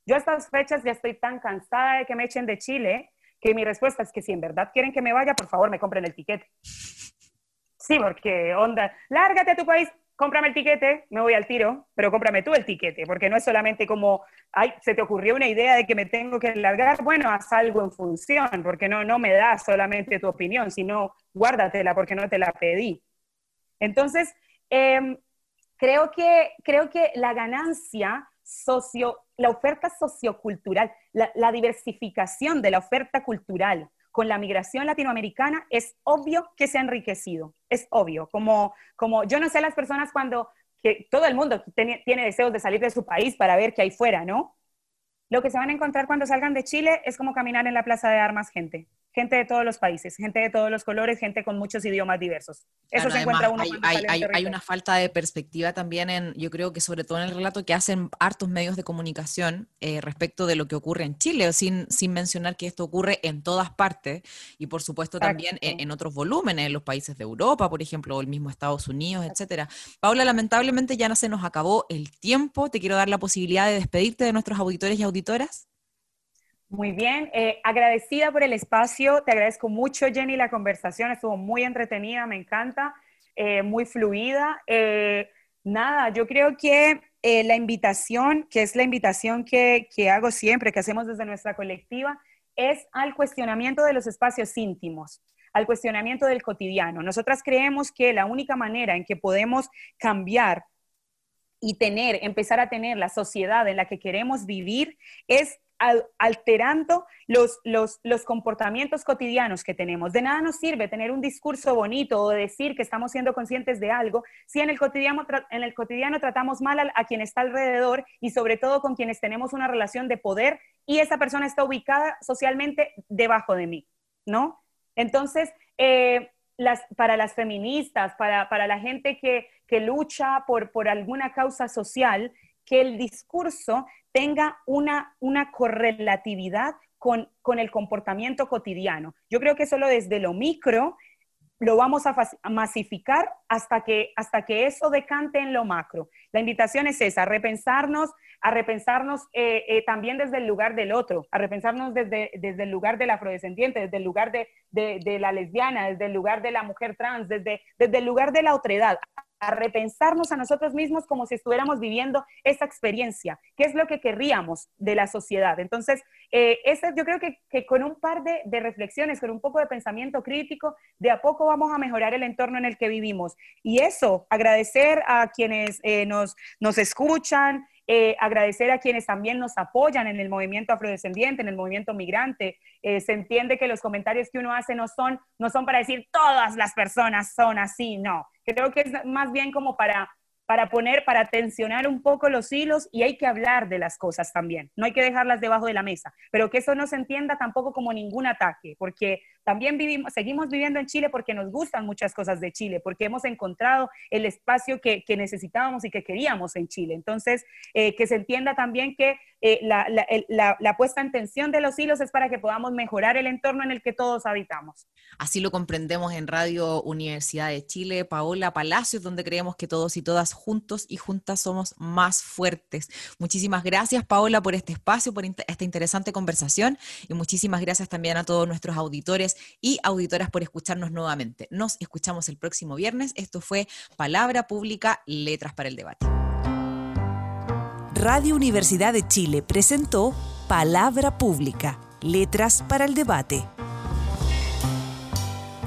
Yo a estas fechas ya estoy tan cansada de que me echen de Chile que mi respuesta es que si en verdad quieren que me vaya, por favor me compren el tiquete. Sí, porque onda, lárgate a tu país, cómprame el tiquete, me voy al tiro, pero cómprame tú el tiquete, porque no es solamente como, ay, se te ocurrió una idea de que me tengo que largar, bueno, haz algo en función, porque no, no me da solamente tu opinión, sino guárdatela porque no te la pedí. Entonces, em, creo, que, creo que la ganancia socio, la oferta sociocultural, la, diversificación de la oferta cultural con la migración latinoamericana, es obvio que se ha enriquecido, es obvio, como, como yo no sé las personas cuando, que todo el mundo tiene, tiene deseos de salir de su país para ver qué hay fuera, ¿no? Lo que se van a encontrar cuando salgan de Chile es como caminar en la plaza de armas gente gente de todos los países, gente de todos los colores, gente con muchos idiomas diversos. Eso se encuentra uno. Hay, hay, hay, una falta de perspectiva también en, yo creo que sobre todo en el relato que hacen hartos medios de comunicación eh, respecto de lo que ocurre en Chile, sin, sin mencionar que esto ocurre en todas partes y por supuesto también en, otros volúmenes, en los países de Europa, por ejemplo, o el mismo Estados Unidos, etcétera. Paula, lamentablemente ya no se nos acabó el tiempo. Te quiero dar la posibilidad de despedirte de nuestros auditores y auditoras. Muy bien, eh, agradecida por el espacio, te agradezco mucho Jenny la conversación, estuvo muy entretenida, me encanta, eh, muy fluida. Eh, nada, yo creo que la invitación, que es la invitación que, que hago siempre, que hacemos desde nuestra colectiva, es al cuestionamiento de los espacios íntimos al cuestionamiento del cotidiano. Nosotras creemos que la única manera en que podemos cambiar y tener, empezar a tener la sociedad en la que queremos vivir es alterando los, los, comportamientos cotidianos que tenemos. De nada nos sirve tener un discurso bonito o decir que estamos siendo conscientes de algo si en el cotidiano, en el cotidiano tratamos mal a, quien está alrededor y sobre todo con quienes tenemos una relación de poder y esa persona está ubicada socialmente debajo de mí, ¿no? Entonces, eh, las, para las feministas, para, para la gente que, que lucha por, por alguna causa social, que el discurso tenga una, una correlatividad con, con, el comportamiento cotidiano. Yo creo que solo desde lo micro lo vamos a, masificar hasta que, hasta que eso decante en lo macro. La invitación es esa, a repensarnos, a repensarnos eh, eh, también desde el lugar del otro, a repensarnos desde, desde el lugar del afrodescendiente, desde el lugar de, de, la lesbiana, desde el lugar de la mujer trans, desde, desde el lugar de la otredad, a repensarnos a nosotros mismos como si estuviéramos viviendo esa experiencia, qué es lo que querríamos de la sociedad. Entonces, eh, yo creo que, con un par de, reflexiones, con un poco de pensamiento crítico, de a poco vamos a mejorar el entorno en el que vivimos. Y eso, agradecer a quienes eh, nos, nos escuchan, eh, agradecer a quienes también nos apoyan en el movimiento afrodescendiente, en el movimiento migrante. Eh, se entiende que los comentarios que uno hace no son, no son para decir todas las personas son así, no. Creo que es más bien como para para poner, para tensionar un poco los hilos y hay que hablar de las cosas también. No hay que dejarlas debajo de la mesa, pero que eso no se entienda tampoco como ningún ataque, porque también vivimos, seguimos viviendo en Chile porque nos gustan muchas cosas de Chile, porque hemos encontrado el espacio que, necesitábamos y que queríamos en Chile. Entonces, eh, que se entienda también que eh, la, la, puesta en tensión de los hilos es para que podamos mejorar el entorno en el que todos habitamos. Así lo comprendemos en Radio Universidad de Chile, Paola Palacios, donde creemos que todos y todas juntos y juntas somos más fuertes. Muchísimas gracias, Paola, por este espacio, por esta interesante conversación y muchísimas gracias también a todos nuestros auditores y auditoras por escucharnos nuevamente. Nos escuchamos el próximo viernes. Esto fue Palabra Pública, Letras para el Debate. Radio Universidad de Chile presentó Palabra Pública, Letras para el Debate.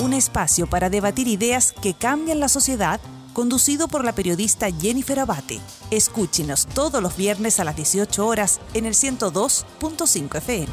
Un espacio para debatir ideas que cambian la sociedad, conducido por la periodista Jennifer Abate. Escúchenos todos los viernes a las 18 horas en el 102.5 FM.